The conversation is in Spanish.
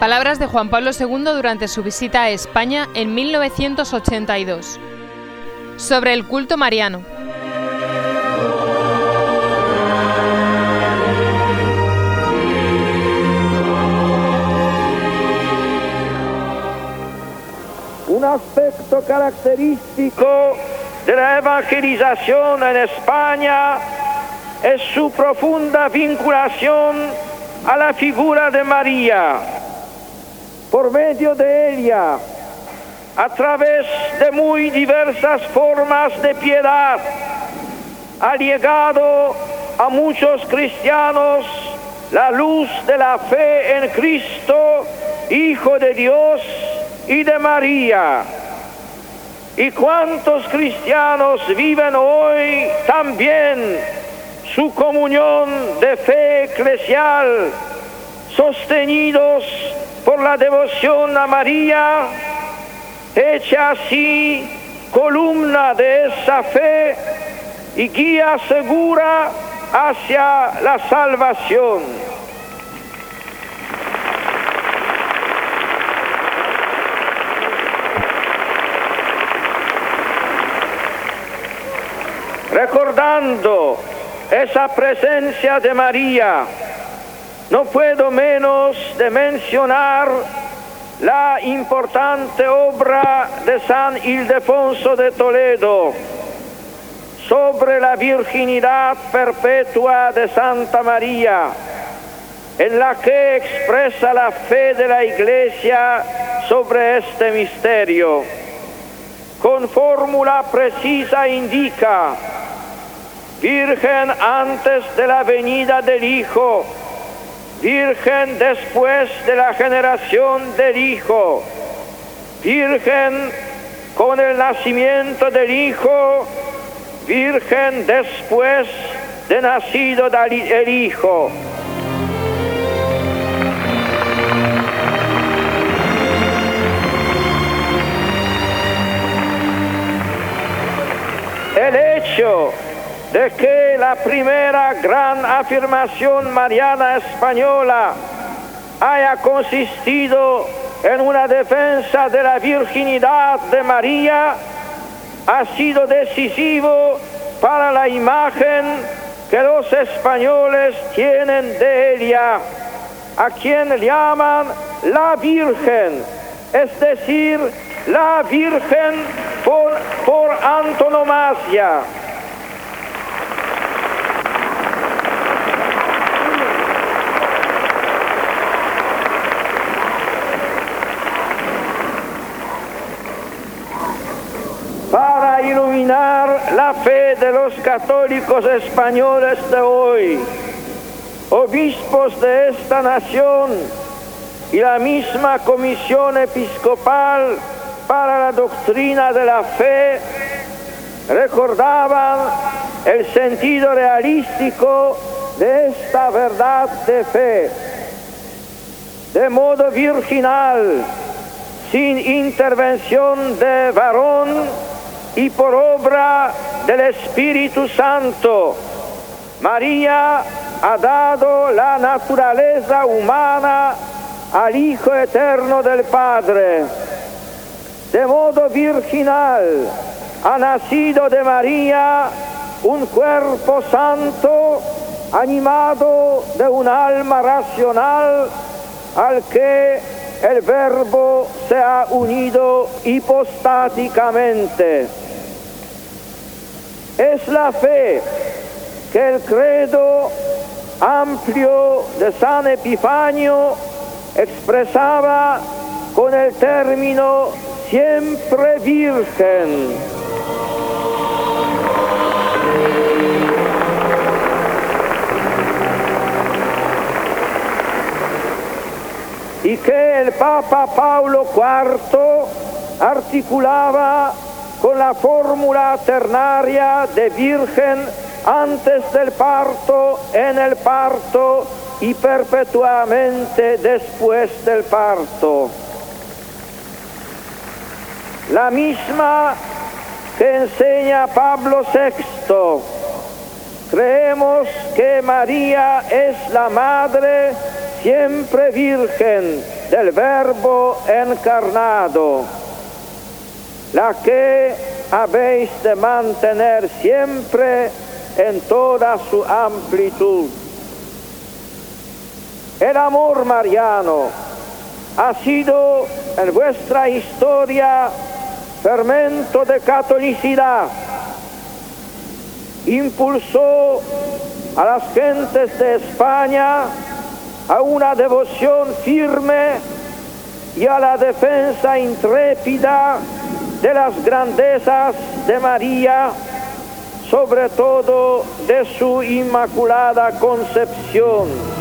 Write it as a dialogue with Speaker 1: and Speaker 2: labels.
Speaker 1: Palabras de Juan Pablo II durante su visita a España en 1982. Sobre el culto mariano.
Speaker 2: Un aspecto característico de la evangelización en España es su profunda vinculación a la figura de María. Por medio de ella, a través de muy diversas formas de piedad, ha llegado a muchos cristianos la luz de la fe en Cristo, Hijo de Dios y de María. ¿Y cuántos cristianos viven hoy también su comunión de fe eclesial, sostenidos por la devoción a María, hecha así columna de esa fe y guía segura hacia la salvación? recordando esa presencia de María, no puedo menos de mencionar la importante obra de San Ildefonso de Toledo sobre la virginidad perpetua de Santa María, en la que expresa la fe de la Iglesia sobre este misterio. Con fórmula precisa indica Virgen antes de la venida del Hijo, Virgen después de la generación del Hijo, Virgen con el nacimiento del Hijo, Virgen después de nacido el Hijo. El hecho de que la primera gran afirmación mariana española haya consistido en una defensa de la virginidad de María ha sido decisivo para la imagen que los españoles tienen de ella, a quien llaman la Virgen, es decir, la Virgen por, por antonomasia. Iluminar la fe de los católicos españoles de hoy, obispos de esta nación y la misma Comisión Episcopal para la Doctrina de la Fe recordaban el sentido realístico de esta verdad de fe. De modo virginal, sin intervención de varón, y por obra del Espíritu Santo, María ha dado la naturaleza humana al Hijo Eterno del Padre. De modo virginal ha nacido de María un cuerpo santo animado de un alma racional al que el verbo se ha unido hipostáticamente. Es la fe que el credo amplio de San Epifanio expresaba con el término siempre virgen. Y que el Papa Paulo IV articulaba con la fórmula ternaria de virgen antes del parto, en el parto y perpetuamente después del parto. La misma que enseña Pablo VI. Creemos que María es la Madre siempre virgen del Verbo encarnado, la que habéis de mantener siempre en toda su amplitud. El amor mariano ha sido en vuestra historia fermento de catolicidad. Impulsó a las gentes de España a una devoción firme y a la defensa intrépida de las grandezas de María, sobre todo de su inmaculada concepción